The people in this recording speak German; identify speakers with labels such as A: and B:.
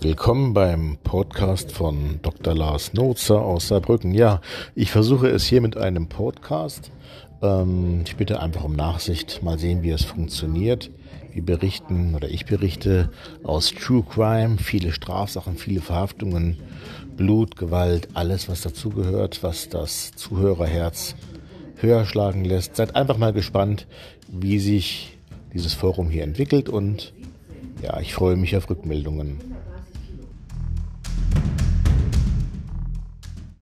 A: Willkommen beim Podcast von Dr. Lars Notzer aus Saarbrücken. Ja, ich versuche es hier mit einem Podcast. Ähm, ich bitte einfach um Nachsicht, mal sehen, wie es funktioniert. Wir berichten oder ich berichte aus True Crime, viele Strafsachen, viele Verhaftungen, Blut, Gewalt, alles, was dazugehört, was das Zuhörerherz höher schlagen lässt. Seid einfach mal gespannt, wie sich dieses Forum hier entwickelt und ja, ich freue mich auf Rückmeldungen.